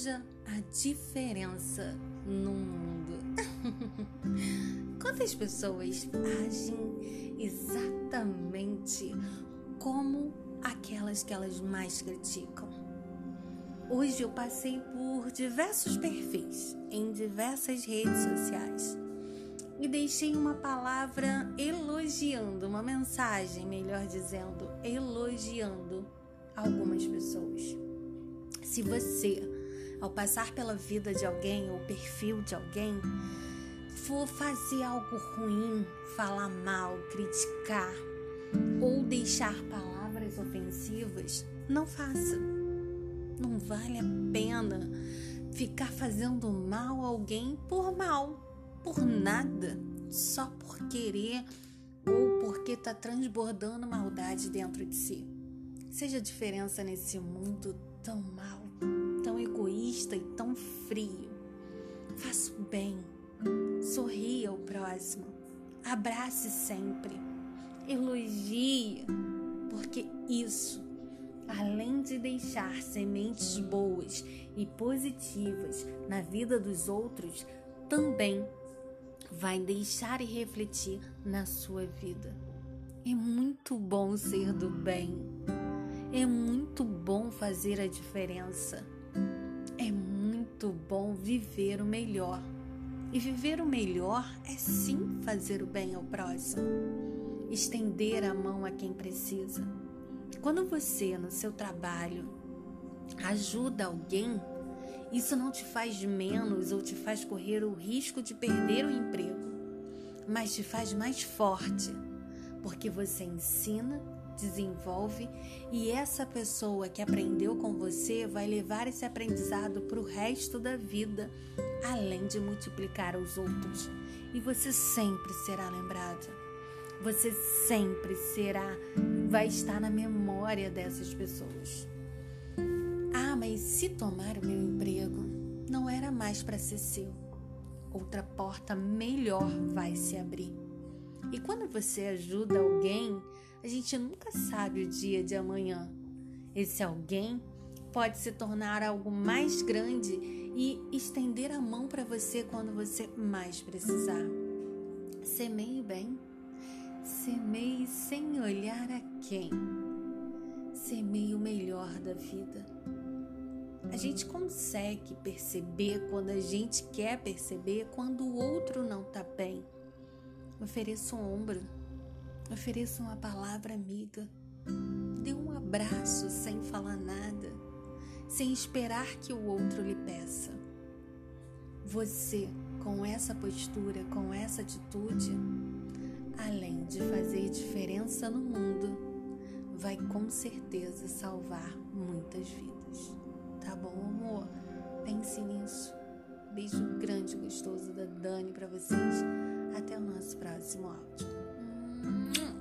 Seja a diferença no mundo. Quantas pessoas agem exatamente como aquelas que elas mais criticam? Hoje eu passei por diversos perfis em diversas redes sociais e deixei uma palavra elogiando, uma mensagem, melhor dizendo, elogiando algumas pessoas. Se você, ao passar pela vida de alguém ou perfil de alguém, for fazer algo ruim, falar mal, criticar ou deixar palavras ofensivas, não faça. Não vale a pena ficar fazendo mal a alguém por mal, por nada, só por querer ou porque está transbordando maldade dentro de si. Seja a diferença nesse mundo tão mal, egoísta e tão frio. Faça o bem, sorria ao próximo, abrace sempre, elogie, porque isso, além de deixar sementes boas e positivas na vida dos outros, também vai deixar e refletir na sua vida. É muito bom ser do bem. É muito bom fazer a diferença. Muito bom viver o melhor. E viver o melhor é sim fazer o bem ao próximo, estender a mão a quem precisa. Quando você, no seu trabalho, ajuda alguém, isso não te faz menos ou te faz correr o risco de perder o emprego, mas te faz mais forte, porque você ensina desenvolve e essa pessoa que aprendeu com você vai levar esse aprendizado para o resto da vida, além de multiplicar os outros. E você sempre será lembrada. Você sempre será, vai estar na memória dessas pessoas. Ah, mas se tomar o meu emprego, não era mais para ser seu. Outra porta melhor vai se abrir. E quando você ajuda alguém, a gente nunca sabe o dia de amanhã. Esse alguém pode se tornar algo mais grande e estender a mão para você quando você mais precisar. Semeie bem, semeie sem olhar a quem. Semeie o melhor da vida. A gente consegue perceber quando a gente quer perceber quando o outro não está bem. Ofereça um ombro Ofereça uma palavra amiga. Dê um abraço sem falar nada, sem esperar que o outro lhe peça. Você, com essa postura, com essa atitude, além de fazer diferença no mundo, vai com certeza salvar muitas vidas. Tá bom, amor? Pense nisso. Beijo grande e gostoso da Dani para vocês. Até o nosso próximo áudio. Hum.